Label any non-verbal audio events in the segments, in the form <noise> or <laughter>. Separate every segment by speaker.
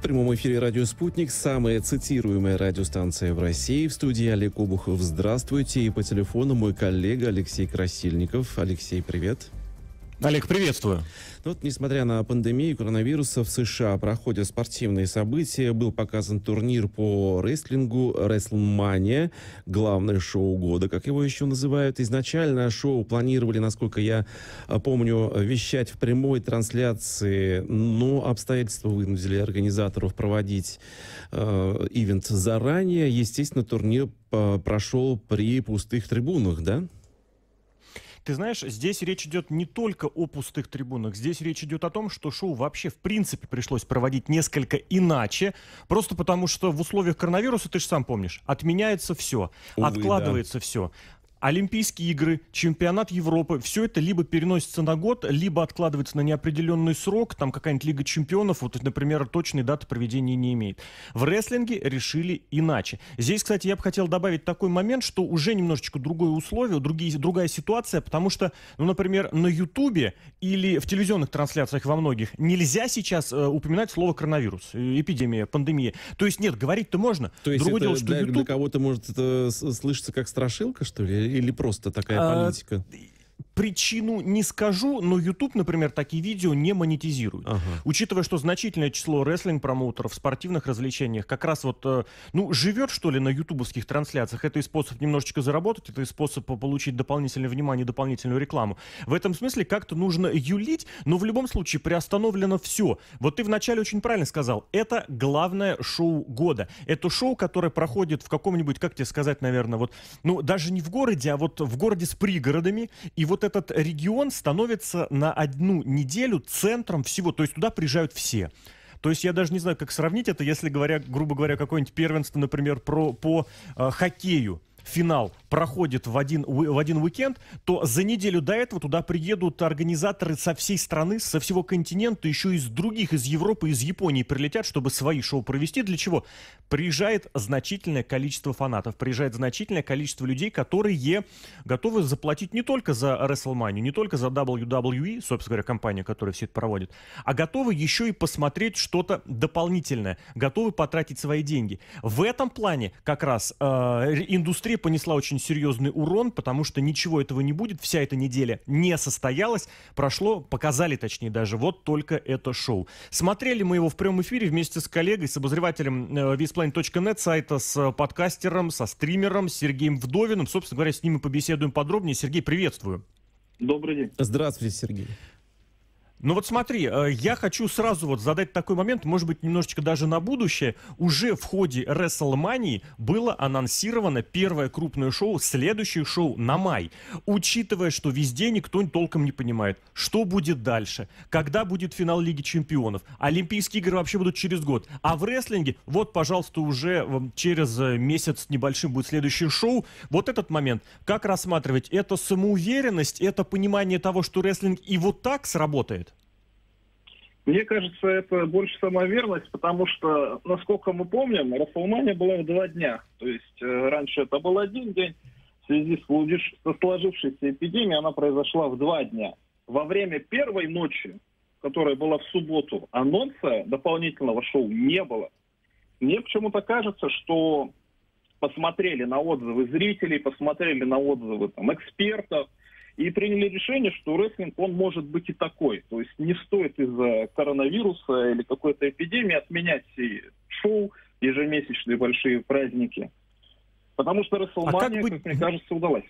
Speaker 1: В прямом эфире «Радио Спутник», самая цитируемая радиостанция в России. В студии Олег Обухов. Здравствуйте. И по телефону мой коллега Алексей Красильников. Алексей, привет.
Speaker 2: Олег, приветствую.
Speaker 1: Ну вот, несмотря на пандемию коронавируса, в США проходят спортивные события. Был показан турнир по рестлингу WrestleMania, главное шоу года, как его еще называют. Изначально шоу планировали, насколько я а, помню, вещать в прямой трансляции, но обстоятельства вынудили организаторов проводить э, ивент заранее. Естественно, турнир э, прошел при пустых трибунах, да?
Speaker 2: Ты знаешь, здесь речь идет не только о пустых трибунах, здесь речь идет о том, что шоу вообще в принципе пришлось проводить несколько иначе, просто потому что в условиях коронавируса, ты же сам помнишь, отменяется все, Увы, откладывается да. все. Олимпийские игры, чемпионат Европы, все это либо переносится на год, либо откладывается на неопределенный срок, там какая-нибудь Лига чемпионов, вот, например, точной даты проведения не имеет. В рестлинге решили иначе. Здесь, кстати, я бы хотел добавить такой момент, что уже немножечко другое условие, другие, другая ситуация, потому что, ну, например, на Ютубе или в телевизионных трансляциях во многих нельзя сейчас э, упоминать слово коронавирус, э, эпидемия, пандемия. То есть нет, говорить-то можно.
Speaker 1: То есть Другое это дело, что для, YouTube... для кого-то может это слышаться как страшилка, что ли? Или просто такая а, политика?
Speaker 2: Причину не скажу, но YouTube, например, такие видео не монетизирует. Ага. Учитывая, что значительное число рестлинг-промоутеров в спортивных развлечениях как раз вот, э, ну, живет, что ли, на ютубовских трансляциях, это и способ немножечко заработать, это и способ получить дополнительное внимание, дополнительную рекламу. В этом смысле как-то нужно юлить, но в любом случае приостановлено все. Вот ты вначале очень правильно сказал, это главное шоу года. Это шоу, которое проходит в каком-нибудь, как тебе сказать, наверное, вот, ну, даже не в городе, а вот в городе с пригородами, и вот этот регион становится на одну неделю центром всего, то есть туда приезжают все. То есть я даже не знаю, как сравнить это, если говоря, грубо говоря, какое-нибудь первенство, например, про, по э, хоккею финал проходит в один, в один уикенд, то за неделю до этого туда приедут организаторы со всей страны, со всего континента, еще из других, из Европы, из Японии прилетят, чтобы свои шоу провести. Для чего? Приезжает значительное количество фанатов, приезжает значительное количество людей, которые готовы заплатить не только за WrestleMania, не только за WWE, собственно говоря, компания, которая все это проводит, а готовы еще и посмотреть что-то дополнительное, готовы потратить свои деньги. В этом плане как раз э, индустрия понесла очень серьезный урон, потому что ничего этого не будет, вся эта неделя не состоялась, прошло, показали точнее даже, вот только это шоу. Смотрели мы его в прямом эфире вместе с коллегой, с обозревателем э, visplanet.net, сайта с подкастером, со стримером Сергеем Вдовиным. Собственно говоря, с ним мы побеседуем подробнее. Сергей, приветствую.
Speaker 1: Добрый день. Здравствуйте, Сергей.
Speaker 2: Ну вот смотри, э, я хочу сразу вот задать такой момент, может быть, немножечко даже на будущее. Уже в ходе WrestleMania было анонсировано первое крупное шоу, следующее шоу на май. Учитывая, что везде никто толком не понимает, что будет дальше, когда будет финал Лиги Чемпионов, Олимпийские игры вообще будут через год. А в рестлинге, вот, пожалуйста, уже через э, месяц небольшим будет следующее шоу. Вот этот момент, как рассматривать? Это самоуверенность, это понимание того, что рестлинг и вот так сработает?
Speaker 3: Мне кажется, это больше самоверность, потому что, насколько мы помним, Расселмания была в два дня. То есть э, раньше это был один день, в связи с, сложившейся эпидемией она произошла в два дня. Во время первой ночи, которая была в субботу, анонса дополнительного шоу не было. Мне почему-то кажется, что посмотрели на отзывы зрителей, посмотрели на отзывы там, экспертов – и приняли решение, что рестлинг, он может быть и такой. То есть не стоит из-за коронавируса или какой-то эпидемии отменять все шоу, ежемесячные большие праздники. Потому что WrestleMania, а как, быть... как мне кажется, удалась.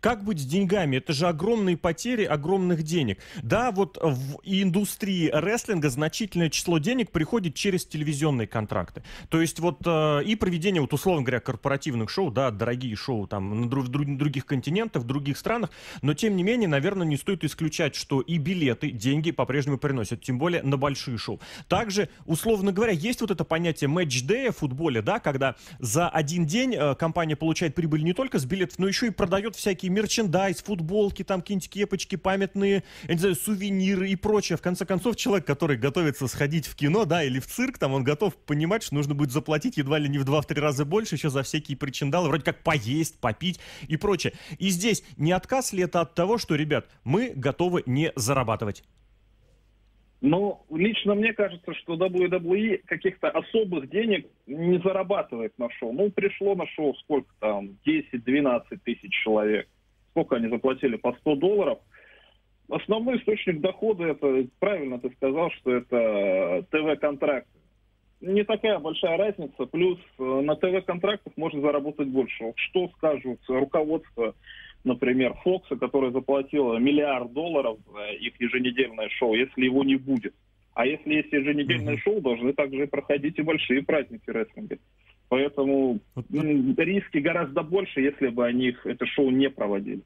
Speaker 2: Как быть с деньгами? Это же огромные потери огромных денег. Да, вот в индустрии рестлинга значительное число денег приходит через телевизионные контракты. То есть вот э, и проведение, вот условно говоря, корпоративных шоу, да, дорогие шоу там на друг, других континентах, в других странах, но тем не менее, наверное, не стоит исключать, что и билеты, деньги по-прежнему приносят, тем более на большие шоу. Также, условно говоря, есть вот это понятие матч-дэя в футболе, да, когда за один день э, компания получает прибыль не только с билетов, но еще и продает всякие мерчендайз, футболки, там какие-нибудь кепочки, памятные, я не знаю, сувениры и прочее. В конце концов, человек, который готовится сходить в кино, да, или в цирк, там, он готов понимать, что нужно будет заплатить едва ли не в 2-3 раза больше еще за всякие причиндалы, вроде как поесть, попить и прочее. И здесь не отказ ли это от того, что, ребят, мы готовы не зарабатывать?
Speaker 3: Но лично мне кажется, что WWE каких-то особых денег не зарабатывает на шоу. Ну, пришло на шоу сколько там, 10-12 тысяч человек. Сколько они заплатили? По 100 долларов. Основной источник дохода, это правильно ты сказал, что это ТВ-контракты. Не такая большая разница. Плюс э, на ТВ-контрактах можно заработать больше. Что скажут руководство например, Фокса, которая заплатила миллиард долларов за их еженедельное шоу, если его не будет. А если есть еженедельное mm-hmm. шоу, должны также проходить и большие праздники рестлинга. Поэтому риски гораздо больше, если бы они это шоу не проводили.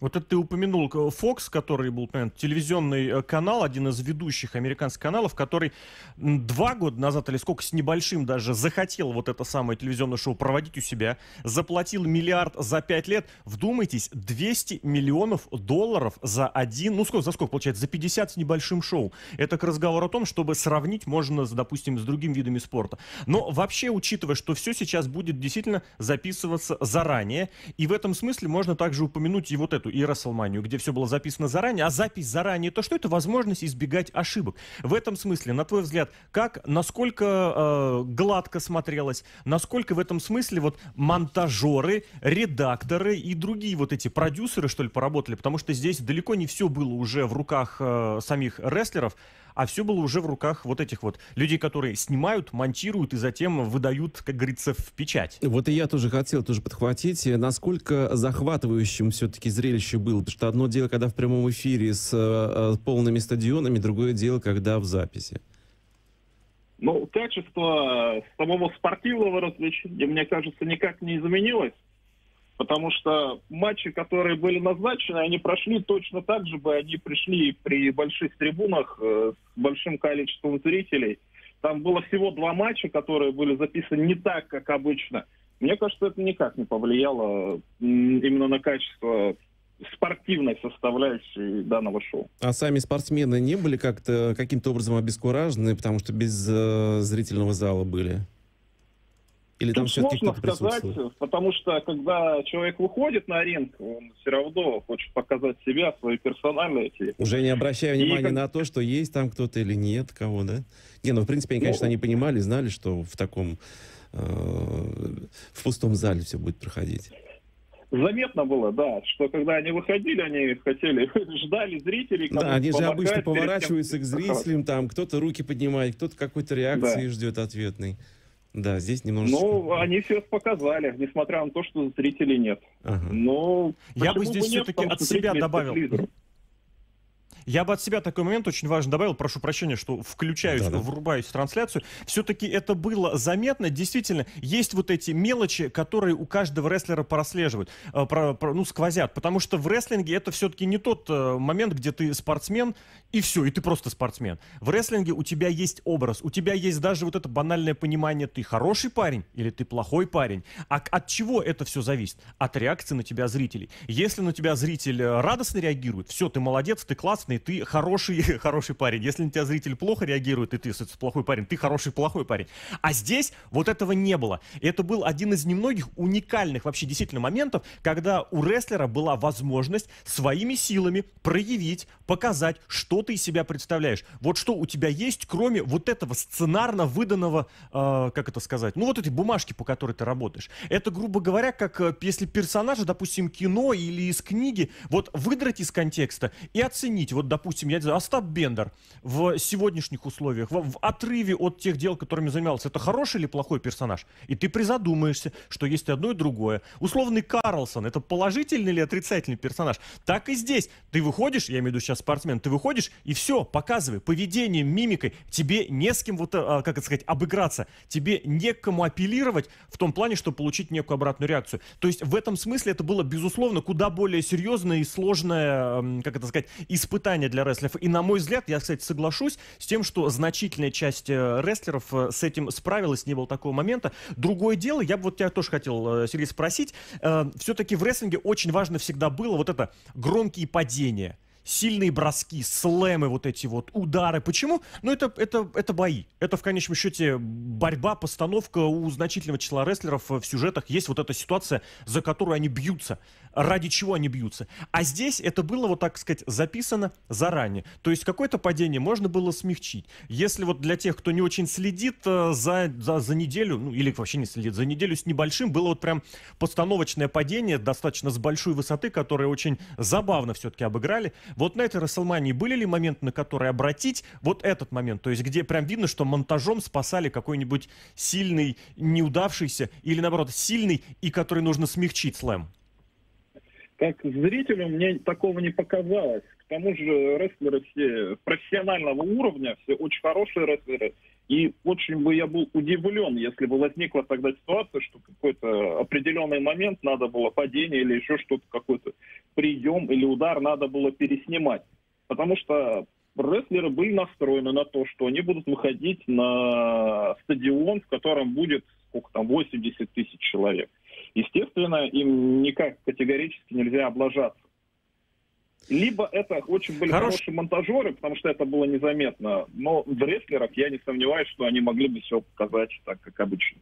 Speaker 2: Вот это ты упомянул Fox, который был наверное, телевизионный э, канал, один из ведущих американских каналов, который два года назад или сколько с небольшим даже захотел вот это самое телевизионное шоу проводить у себя, заплатил миллиард за пять лет. Вдумайтесь, 200 миллионов долларов за один, ну сколько, за сколько получается, за 50 с небольшим шоу. Это к разговору о том, чтобы сравнить можно, допустим, с другими видами спорта. Но вообще, учитывая, что все сейчас будет действительно записываться заранее, и в этом смысле можно также упомянуть и вот эту и Расселманию, где все было записано заранее, а запись заранее, то что это возможность избегать ошибок. В этом смысле, на твой взгляд, как, насколько э, гладко смотрелось, насколько в этом смысле вот монтажеры, редакторы и другие вот эти продюсеры, что ли, поработали, потому что здесь далеко не все было уже в руках э, самих рестлеров, а все было уже в руках вот этих вот людей, которые снимают, монтируют и затем выдают, как говорится, в печать.
Speaker 1: Вот и я тоже хотел тоже подхватить, насколько захватывающим все-таки зрелище было, потому что одно дело, когда в прямом эфире с э, полными стадионами, другое дело, когда в записи.
Speaker 3: Ну, качество самого спортивного развлечения, мне кажется, никак не изменилось. Потому что матчи, которые были назначены, они прошли точно так же бы, они пришли при больших трибунах э, с большим количеством зрителей. Там было всего два матча, которые были записаны не так, как обычно. Мне кажется, это никак не повлияло именно на качество спортивной составляющей данного шоу.
Speaker 1: А сами спортсмены не были как-то каким-то образом обескуражены, потому что без э, зрительного зала были?
Speaker 3: Или там все-таки сложно сказать, потому что когда человек выходит на ринг, он все равно хочет показать себя, свои персональные.
Speaker 1: Уже не обращая внимания как... на то, что есть там кто-то или нет кого, да? Не, ну в принципе они, конечно, ну, они понимали, знали, что в таком э, в пустом зале все будет проходить.
Speaker 3: Заметно было, да, что когда они выходили, они хотели, <laughs> ждали зрителей.
Speaker 1: Да, они же обычно поворачиваются тем... к зрителям, там кто-то руки поднимает, кто-то какой-то реакции да. ждет ответной. Да, здесь немножечко...
Speaker 3: Ну, они все показали, несмотря на то, что зрителей нет. Ага. Но
Speaker 2: Я бы здесь все-таки от себя добавил. Я бы от себя такой момент очень важно добавил, прошу прощения, что включаюсь, да, да. врубаюсь в трансляцию. Все-таки это было заметно. Действительно, есть вот эти мелочи, которые у каждого рестлера прослеживают, э, про, про, ну, сквозят. Потому что в рестлинге это все-таки не тот э, момент, где ты спортсмен, и все, и ты просто спортсмен. В рестлинге у тебя есть образ, у тебя есть даже вот это банальное понимание, ты хороший парень или ты плохой парень. А от чего это все зависит? От реакции на тебя зрителей. Если на тебя зритель э, радостно реагирует, все, ты молодец, ты классный, ты хороший, <laughs> хороший парень. Если на тебя зритель плохо реагирует, и ты плохой парень, ты хороший, плохой парень. А здесь вот этого не было. И это был один из немногих уникальных вообще действительно моментов, когда у рестлера была возможность своими силами проявить, показать, что ты из себя представляешь. Вот что у тебя есть, кроме вот этого сценарно выданного, э, как это сказать, ну вот этой бумажки, по которой ты работаешь. Это, грубо говоря, как э, если персонажа, допустим, кино или из книги, вот выдрать из контекста и оценить. Вот, допустим, я не знаю, Остап Бендер в сегодняшних условиях, в, в отрыве от тех дел, которыми занимался, это хороший или плохой персонаж? И ты призадумаешься, что есть одно и другое. Условный Карлсон, это положительный или отрицательный персонаж? Так и здесь. Ты выходишь, я имею в виду сейчас спортсмен, ты выходишь и все, показывай, поведением, мимикой. Тебе не с кем, вот, а, как это сказать, обыграться. Тебе не к кому апеллировать в том плане, чтобы получить некую обратную реакцию. То есть в этом смысле это было, безусловно, куда более серьезное и сложное, как это сказать, испытание испытание для рестлеров. И на мой взгляд, я, кстати, соглашусь с тем, что значительная часть э, рестлеров э, с этим справилась, не было такого момента. Другое дело, я бы вот тебя тоже хотел, э, Сергей, спросить. Все-таки в рестлинге очень важно всегда было вот это громкие падения сильные броски, слэмы, вот эти вот удары. Почему? Ну, это, это, это бои. Это, в конечном счете, борьба, постановка у значительного числа рестлеров в сюжетах. Есть вот эта ситуация, за которую они бьются. Ради чего они бьются. А здесь это было, вот так сказать, записано заранее. То есть какое-то падение можно было смягчить. Если вот для тех, кто не очень следит э, за, за, за неделю, ну, или вообще не следит, за неделю с небольшим, было вот прям постановочное падение, достаточно с большой высоты, которое очень забавно все-таки обыграли. Вот на этой Расселмании были ли моменты, на которые обратить вот этот момент? То есть где прям видно, что монтажом спасали какой-нибудь сильный, неудавшийся, или наоборот, сильный, и который нужно смягчить слэм?
Speaker 3: Как зрителю мне такого не показалось. К тому же рестлеры все профессионального уровня, все очень хорошие рестлеры. И очень бы я был удивлен, если бы возникла тогда ситуация, что какой-то определенный момент надо было падение или еще что-то, какой-то прием или удар надо было переснимать. Потому что рестлеры были настроены на то, что они будут выходить на стадион, в котором будет сколько там, 80 тысяч человек. Естественно, им никак категорически нельзя облажаться. Либо это очень были Хорош... хорошие монтажеры, потому что это было незаметно, но в рестлерах я не сомневаюсь, что они могли бы все показать так, как обычно.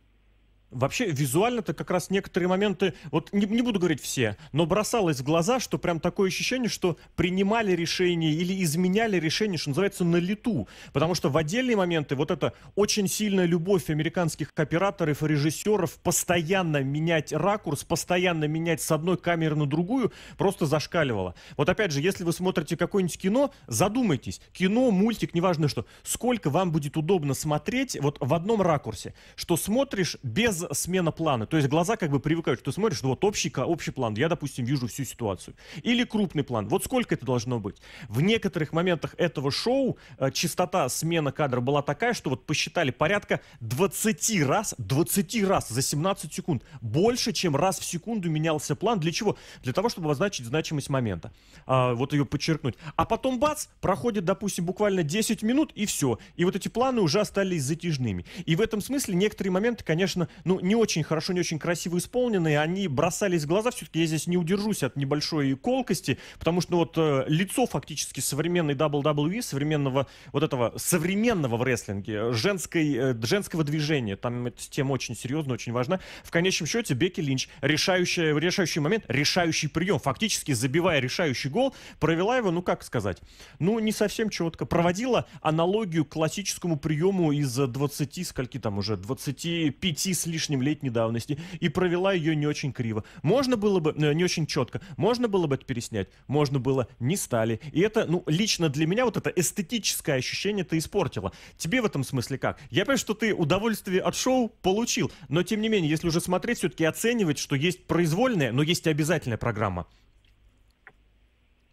Speaker 2: Вообще, визуально-то как раз некоторые моменты, вот не, не буду говорить все, но бросалось в глаза, что прям такое ощущение, что принимали решения или изменяли решения, что называется, на лету. Потому что в отдельные моменты вот эта очень сильная любовь американских операторов и режиссеров постоянно менять ракурс, постоянно менять с одной камеры на другую, просто зашкаливала. Вот опять же, если вы смотрите какое-нибудь кино, задумайтесь. Кино, мультик, неважно что, сколько вам будет удобно смотреть вот в одном ракурсе, что смотришь без смена плана. То есть глаза как бы привыкают, что ты смотришь, ну вот общий, общий план, я, допустим, вижу всю ситуацию. Или крупный план. Вот сколько это должно быть? В некоторых моментах этого шоу э, частота смена кадра была такая, что вот посчитали порядка 20 раз, 20 раз за 17 секунд. Больше, чем раз в секунду менялся план. Для чего? Для того, чтобы обозначить значимость момента. А, вот ее подчеркнуть. А потом бац, проходит, допустим, буквально 10 минут и все. И вот эти планы уже остались затяжными. И в этом смысле некоторые моменты, конечно, ну, не очень хорошо, не очень красиво исполненные, они бросались в глаза. Все-таки я здесь не удержусь от небольшой колкости, потому что ну, вот э, лицо фактически современной WWE, современного вот этого современного в рестлинге, женской, э, женского движения, там эта тема очень серьезная, очень важна. В конечном счете Бекки Линч, решающий, решающий момент, решающий прием, фактически забивая решающий гол, провела его, ну как сказать, ну не совсем четко, проводила аналогию к классическому приему из 20, скольки там уже, 25 с лишним лишним летней давности и провела ее не очень криво. Можно было бы, э, не очень четко, можно было бы это переснять, можно было, не стали. И это, ну, лично для меня вот это эстетическое ощущение ты испортила. Тебе в этом смысле как? Я понимаю, что ты удовольствие от шоу получил, но тем не менее, если уже смотреть, все-таки оценивать, что есть произвольная, но есть и обязательная программа.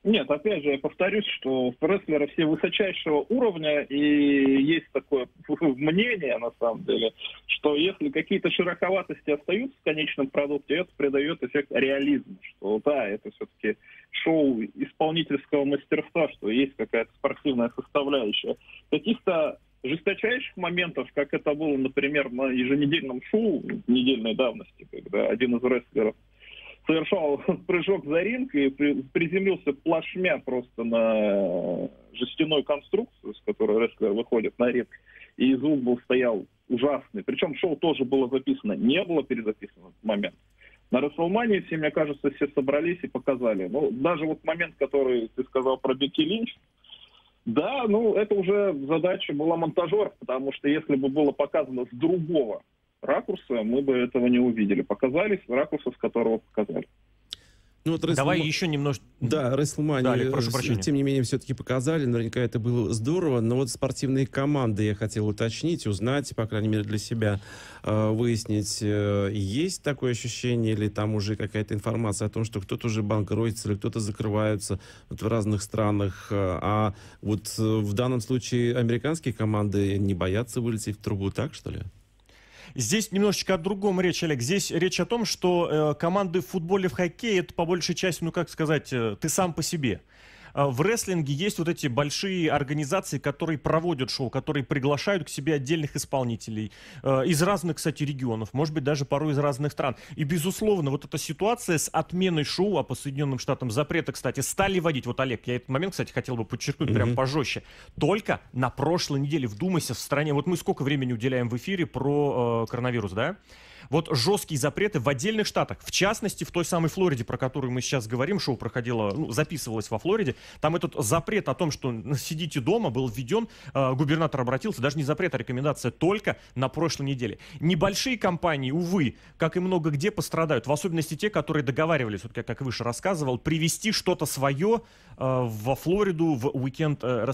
Speaker 3: Нет, опять же, я повторюсь, что рестлеры все высочайшего уровня, и есть такое <laughs> мнение, на самом деле, что если какие-то широковатости остаются в конечном продукте, это придает эффект реализма, что да, это все-таки шоу исполнительского мастерства, что есть какая-то спортивная составляющая. Каких-то жесточайших моментов, как это было, например, на еженедельном шоу недельной давности, когда один из рестлеров совершал <laughs> прыжок за ринг и приземлился плашмя просто на жестяной конструкцию, с которой рестлер выходит на ринг. И звук был стоял ужасный. Причем шоу тоже было записано, не было перезаписано в этот момент. На Расселмании все, мне кажется, все собрались и показали. Ну, даже вот момент, который ты сказал про Бекки Линч, да, ну, это уже задача была монтажера, потому что если бы было показано с другого ракурса мы бы этого не увидели. Показались ракурса, с которого показали.
Speaker 2: Ну, вот Wrestle... Давай еще немножко...
Speaker 1: Да, WrestleMania, тем не менее, все-таки показали. Наверняка это было здорово. Но вот спортивные команды я хотел уточнить, узнать, по крайней мере, для себя э, выяснить, э, есть такое ощущение или там уже какая-то информация о том, что кто-то уже банкротится или кто-то закрывается вот в разных странах. Э, а вот в данном случае американские команды не боятся вылететь в трубу, так что ли?
Speaker 2: Здесь немножечко о другом речь, Олег. Здесь речь о том, что э, команды в футболе, в хоккее, это по большей части, ну как сказать, э, ты сам по себе. Э, в рестлинге есть вот эти большие организации, которые проводят шоу, которые приглашают к себе отдельных исполнителей э, из разных, кстати, регионов, может быть, даже порой из разных стран. И, безусловно, вот эта ситуация с отменой шоу, а по Соединенным Штатам запрета, кстати, стали вводить. Вот, Олег, я этот момент, кстати, хотел бы подчеркнуть mm-hmm. прям пожестче. Только на прошлой неделе, вдумайся, в стране, вот мы сколько времени уделяем в эфире про э, коронавирус, да? Вот жесткие запреты в отдельных штатах, в частности, в той самой Флориде, про которую мы сейчас говорим, шоу проходило, ну, записывалось во Флориде, там этот запрет о том, что <laughs> сидите дома, был введен, э, губернатор обратился, даже не запрет, а рекомендация только на прошлой неделе. Небольшие компании, увы, как и много где, пострадают, в особенности те, которые договаривались, вот как, как выше рассказывал, привести что-то свое э, во Флориду в уикенд э,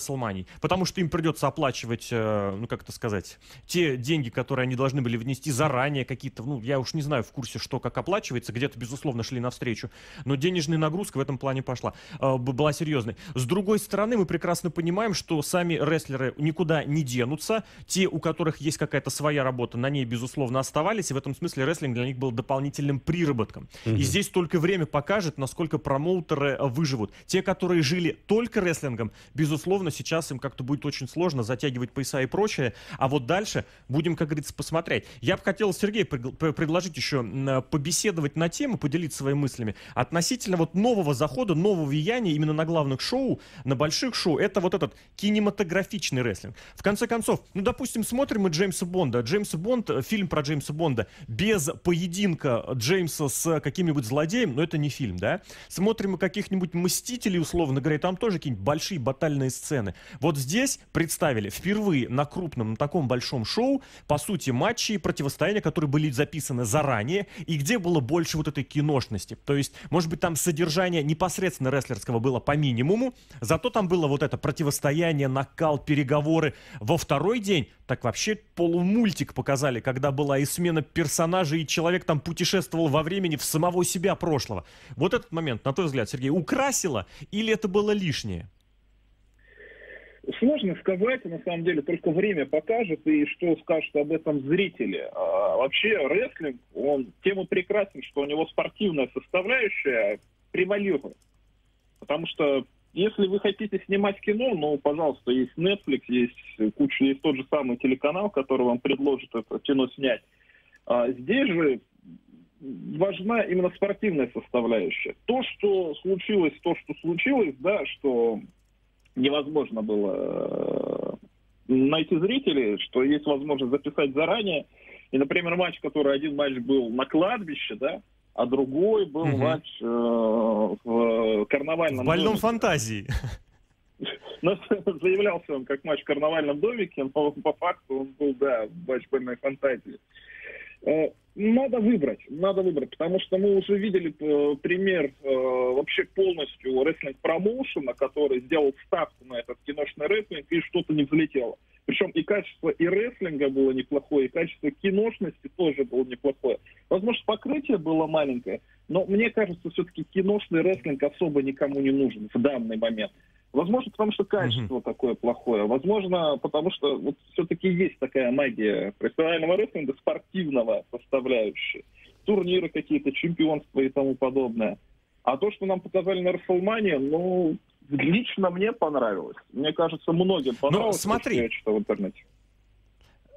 Speaker 2: потому что им придется оплачивать, э, ну, как это сказать, те деньги, которые они должны были внести заранее, какие-то ну, я уж не знаю в курсе, что как оплачивается, где-то, безусловно, шли навстречу, но денежная нагрузка в этом плане пошла, э, была серьезной. С другой стороны, мы прекрасно понимаем, что сами рестлеры никуда не денутся, те, у которых есть какая-то своя работа, на ней, безусловно, оставались, и в этом смысле рестлинг для них был дополнительным приработком. Mm-hmm. И здесь только время покажет, насколько промоутеры э, выживут. Те, которые жили только рестлингом, безусловно, сейчас им как-то будет очень сложно затягивать пояса и прочее, а вот дальше будем, как говорится, посмотреть. Я бы хотел, Сергей, предложить еще побеседовать на тему, поделиться своими мыслями относительно вот нового захода, нового влияния именно на главных шоу, на больших шоу. Это вот этот кинематографичный рестлинг. В конце концов, ну, допустим, смотрим мы Джеймса Бонда. Джеймса Бонд, э, фильм про Джеймса Бонда, без поединка Джеймса с каким-нибудь злодеем, но это не фильм, да? Смотрим мы каких-нибудь Мстителей, условно говоря, там тоже какие-нибудь большие батальные сцены. Вот здесь представили впервые на крупном, на таком большом шоу, по сути, матчи и противостояния, которые были записано заранее, и где было больше вот этой киношности. То есть, может быть, там содержание непосредственно рестлерского было по минимуму, зато там было вот это противостояние, накал, переговоры. Во второй день так вообще полумультик показали, когда была и смена персонажей, и человек там путешествовал во времени в самого себя прошлого. Вот этот момент, на твой взгляд, Сергей, украсило или это было лишнее?
Speaker 3: Сложно сказать, на самом деле, только время покажет, и что скажут об этом зрители. А вообще, рестлинг, он тем и прекрасен, что у него спортивная составляющая превалирует. Потому что если вы хотите снимать кино, ну, пожалуйста, есть Netflix, есть куча, есть тот же самый телеканал, который вам предложит это кино снять. А здесь же важна именно спортивная составляющая. То, что случилось, то, что случилось, да, что невозможно было э, найти зрителей, что есть возможность записать заранее. И, например, матч, который один матч был на кладбище, да, а другой был угу. матч э, в карнавальном
Speaker 2: В больном домике. фантазии. <laughs>
Speaker 3: Но <laughs> заявлялся он как матч в карнавальном домике, но по факту он был, да, матч больной фантазии. Э, надо выбрать, надо выбрать, потому что мы уже видели э, пример э, вообще полностью рестлинг-промоушена, который сделал ставку на этот киношный рестлинг, и что-то не взлетело. Причем и качество и рестлинга было неплохое, и качество киношности тоже было неплохое. Возможно, покрытие было маленькое, но мне кажется, все-таки киношный рестлинг особо никому не нужен в данный момент. Возможно, потому что качество угу. такое плохое. Возможно, потому что вот все-таки есть такая магия профессионального рестлинга, спортивного составляющей. Турниры какие-то, чемпионства и тому подобное. А то, что нам показали на Расселмане, ну, лично мне понравилось. Мне кажется, многим ну, понравилось.
Speaker 2: Ну, смотри. То, что я читал в интернете.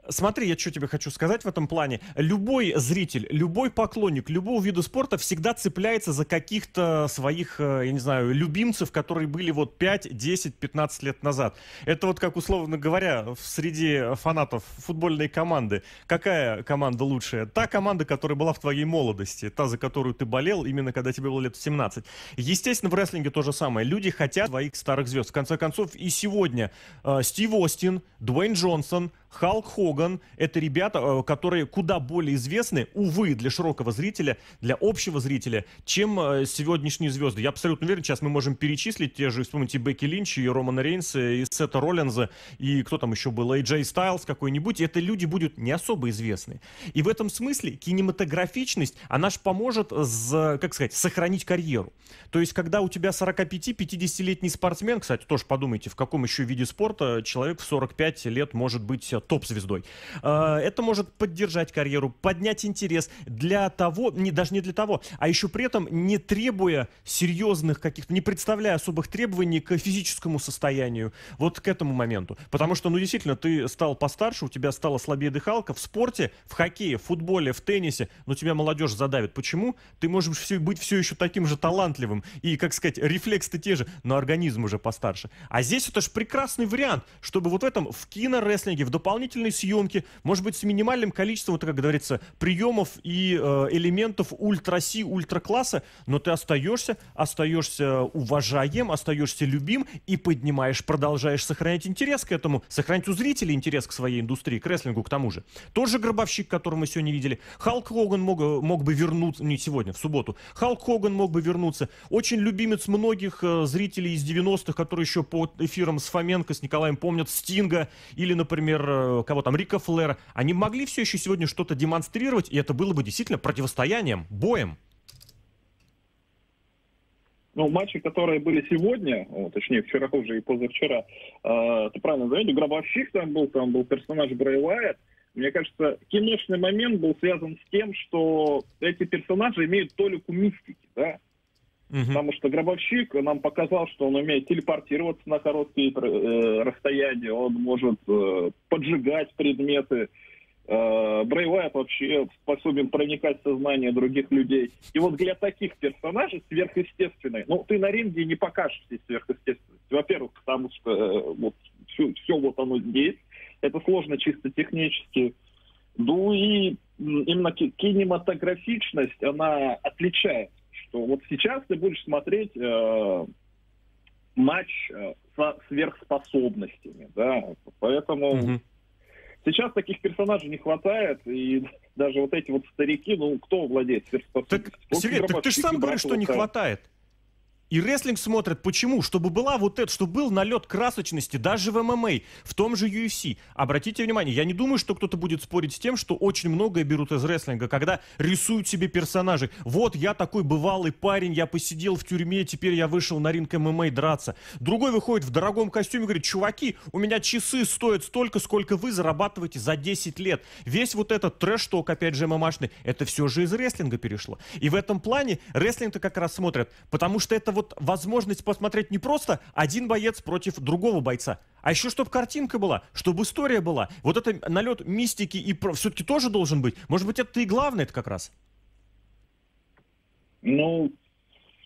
Speaker 2: Смотри, я что тебе хочу сказать в этом плане. Любой зритель, любой поклонник любого вида спорта всегда цепляется за каких-то своих, э, я не знаю, любимцев, которые были вот 5, 10, 15 лет назад. Это вот как, условно говоря, среди фанатов футбольной команды. Какая команда лучшая? Та команда, которая была в твоей молодости, та, за которую ты болел, именно когда тебе было лет 17. Естественно, в рестлинге то же самое. Люди хотят своих старых звезд. В конце концов, и сегодня э, Стив Остин, Дуэйн Джонсон, Халк Хоган — это ребята, э, которые куда более известны, увы, для широкого зрителя, для общего зрителя, чем э, сегодняшние звезды. Я абсолютно уверен, сейчас мы можем перечислить те же, вспомните, Бекки Линч, и Романа Рейнса, и Сета Роллинза, и кто там еще был, и Джей Стайлз какой-нибудь, это люди будут не особо известны. И в этом смысле кинематографичность, она же поможет, как сказать, сохранить карьеру. То есть, когда у тебя 45-50-летний спортсмен, кстати, тоже подумайте, в каком еще виде спорта человек в 45 лет может быть топ-звездой. Э, это может поддержать карьеру, поднять интерес для того, не, даже не для того, а еще при этом не требуя серьезных каких-то, не представляя особых требований к физическому состоянию, вот к этому моменту. Потому что, ну, действительно, ты стал постарше, у тебя стала слабее дыхалка в спорте, в хоккее, в футболе, в теннисе, но тебя молодежь задавит. Почему? Ты можешь все, быть все еще таким же талантливым, и, как сказать, рефлексы те же, но организм уже постарше. А здесь это же прекрасный вариант, чтобы вот в этом, в кинорестлинге, в дополнительной съемке, может быть, с минимальным количеством, вот, как говорится, приемов и э, элементов ультра-си, ультра-класса, но ты остаешься, остаешься уважаем, остаешься любим и поднимаешь, продолжаешь сохранять интерес к этому, сохранять у зрителей интерес к своей индустрии, к рестлингу к тому же. Тот же Гробовщик, которого мы сегодня видели. Халк Хоган мог, мог бы вернуться, не сегодня, в субботу. Халк Хоган мог бы вернуться. Очень любимец многих э, зрителей из 90-х, которые еще по эфирам с Фоменко, с Николаем помнят Стинга или, например, э, кого там, Рика Флера. Они могли все еще сегодня что-то демонстрировать, и это было бы действительно противостоянием, боем.
Speaker 3: ну, матчи, которые были сегодня, о, точнее, вчера уже и позавчера, э, ты правильно заметил, Гробовщик там был, там был персонаж Брэй. Мне кажется, киношный момент был связан с тем, что эти персонажи имеют толику мистики, да? Угу. Потому что Гробовщик нам показал, что он умеет телепортироваться на короткие э, расстояния, он может э, поджигать предметы, Э, Брэй Уайт вообще способен проникать в сознание других людей. И вот для таких персонажей сверхъестественные, ну, ты на ринге не покажешь здесь сверхъестественность. Во-первых, потому что э, вот все, все вот оно здесь. Это сложно чисто технически. Ну и именно кинематографичность, она отличает. Что вот сейчас ты будешь смотреть э, матч э, со сверхспособностями, да, поэтому... Угу Сейчас таких персонажей не хватает, и <laughs> даже вот эти вот старики, ну, кто владеет
Speaker 2: сверхспособностью? Так, Сергей, так ты же сам говоришь, что не хватает. И рестлинг смотрят почему? Чтобы была вот это, чтобы был налет красочности даже в ММА, в том же UFC. Обратите внимание, я не думаю, что кто-то будет спорить с тем, что очень многое берут из рестлинга, когда рисуют себе персонажей. Вот я такой бывалый парень, я посидел в тюрьме, теперь я вышел на ринг ММА драться. Другой выходит в дорогом костюме и говорит, чуваки, у меня часы стоят столько, сколько вы зарабатываете за 10 лет. Весь вот этот трэш-ток, опять же, ММАшный, это все же из рестлинга перешло. И в этом плане рестлинг-то как раз смотрят, потому что это вот вот возможность посмотреть не просто один боец против другого бойца, а еще чтобы картинка была, чтобы история была. Вот это налет мистики и все-таки тоже должен быть. Может быть, это и главное это как раз?
Speaker 3: Ну,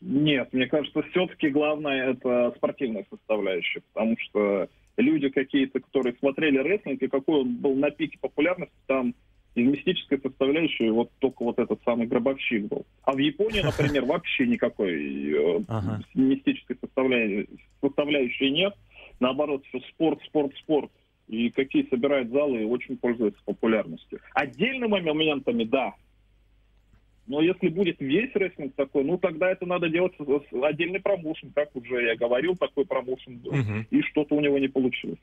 Speaker 3: нет, мне кажется, все-таки главное это спортивная составляющая, потому что люди какие-то, которые смотрели рестлинг, и какой он был на пике популярности, там из мистической составляющей вот только вот этот самый гробовщик был. А в Японии, например, <laughs> вообще никакой э, ага. мистической составляющей, составляющей нет. Наоборот, все спорт, спорт, спорт. И какие собирают залы и очень пользуются популярностью. Отдельными моментами, да. Но если будет весь рестлинг такой, ну тогда это надо делать отдельный промоушен, как уже я говорил, такой промоушен был, угу. и что-то у него не получилось.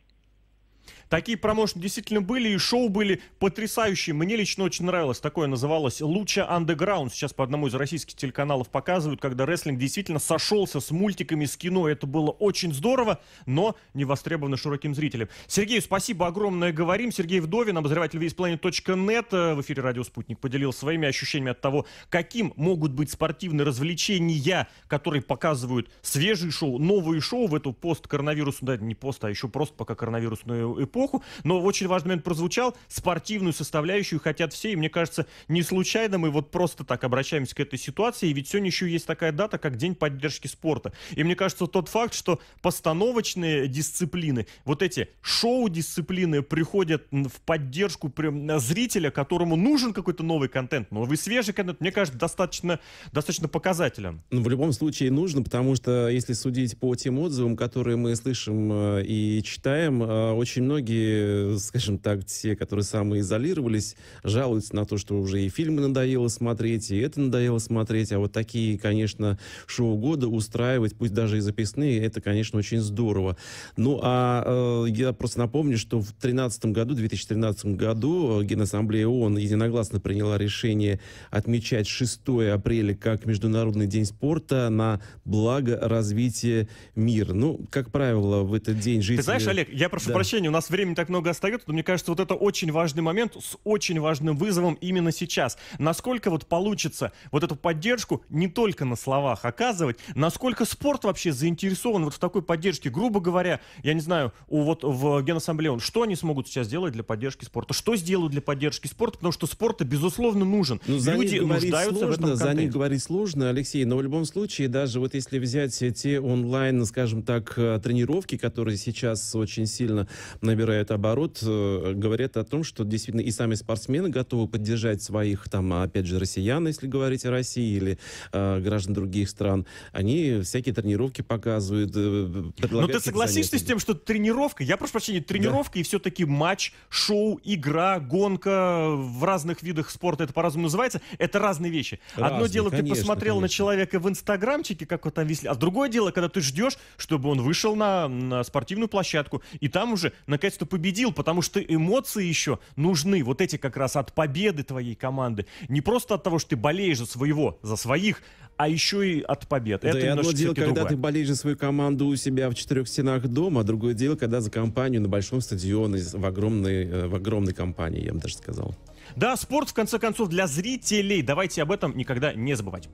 Speaker 2: Такие промоушены действительно были, и шоу были потрясающие. Мне лично очень нравилось. Такое называлось «Луча Underground». Сейчас по одному из российских телеканалов показывают, когда рестлинг действительно сошелся с мультиками, с кино. Это было очень здорово, но не востребовано широким зрителям. Сергей, спасибо огромное. Говорим. Сергей Вдовин, обозреватель весьplanet.net э, в эфире «Радио Спутник» поделился своими ощущениями от того, каким могут быть спортивные развлечения, которые показывают свежие шоу, новые шоу в эту пост-коронавирусную, да, не пост, а еще просто пока коронавирусную эпоху эпоху, но очень важный момент прозвучал, спортивную составляющую хотят все, и мне кажется, не случайно мы вот просто так обращаемся к этой ситуации, ведь сегодня еще есть такая дата, как День поддержки спорта. И мне кажется, тот факт, что постановочные дисциплины, вот эти шоу-дисциплины приходят в поддержку зрителя, которому нужен какой-то новый контент, новый свежий контент, мне кажется, достаточно, достаточно показателен.
Speaker 1: Ну, в любом случае нужно, потому что если судить по тем отзывам, которые мы слышим э, и читаем, э, очень многие многие, скажем так, те, которые самоизолировались, жалуются на то, что уже и фильмы надоело смотреть, и это надоело смотреть, а вот такие, конечно, шоу года устраивать, пусть даже и записные, это, конечно, очень здорово. Ну, а э, я просто напомню, что в 2013 году, 2013 году э, Генассамблея ООН единогласно приняла решение отмечать 6 апреля как Международный день спорта на благо развития мира. Ну, как правило, в этот день жители...
Speaker 2: Ты знаешь, Олег, я прошу да. прощения, у нас времени так много остается, но мне кажется, вот это очень важный момент с очень важным вызовом именно сейчас. Насколько вот получится вот эту поддержку не только на словах оказывать, насколько спорт вообще заинтересован вот в такой поддержке. Грубо говоря, я не знаю, у, вот в Генассамблее, что они смогут сейчас сделать для поддержки спорта? Что сделают для поддержки спорта? Потому что спорт, безусловно, нужен.
Speaker 1: Ну, за Люди нуждаются сложно, в этом контенте. За них говорить сложно, Алексей, но в любом случае, даже вот если взять те онлайн, скажем так, э, тренировки, которые сейчас очень сильно набирают оборот, э, говорят о том, что действительно и сами спортсмены готовы поддержать своих, там, опять же, россиян, если говорить о России, или э, граждан других стран. Они всякие тренировки показывают,
Speaker 2: э, Но ты согласишься с тем, что тренировка, я прошу прощения, тренировка да. и все-таки матч, шоу, игра, гонка в разных видах спорта, это по-разному называется, это разные вещи. Разные, Одно дело, конечно, ты посмотрел конечно. на человека в инстаграмчике, как вот там висели, а другое дело, когда ты ждешь, чтобы он вышел на, на спортивную площадку, и там уже наконец-то победил, потому что эмоции еще нужны, вот эти как раз от победы твоей команды. Не просто от того, что ты болеешь за своего, за своих, а еще и от побед.
Speaker 1: Да, Это и одно дело, когда другое. ты болеешь за свою команду у себя в четырех стенах дома, а другое дело, когда за компанию на большом стадионе, в огромной, э, в огромной компании, я бы даже сказал.
Speaker 2: Да, спорт, в конце концов, для зрителей. Давайте об этом никогда не забывать.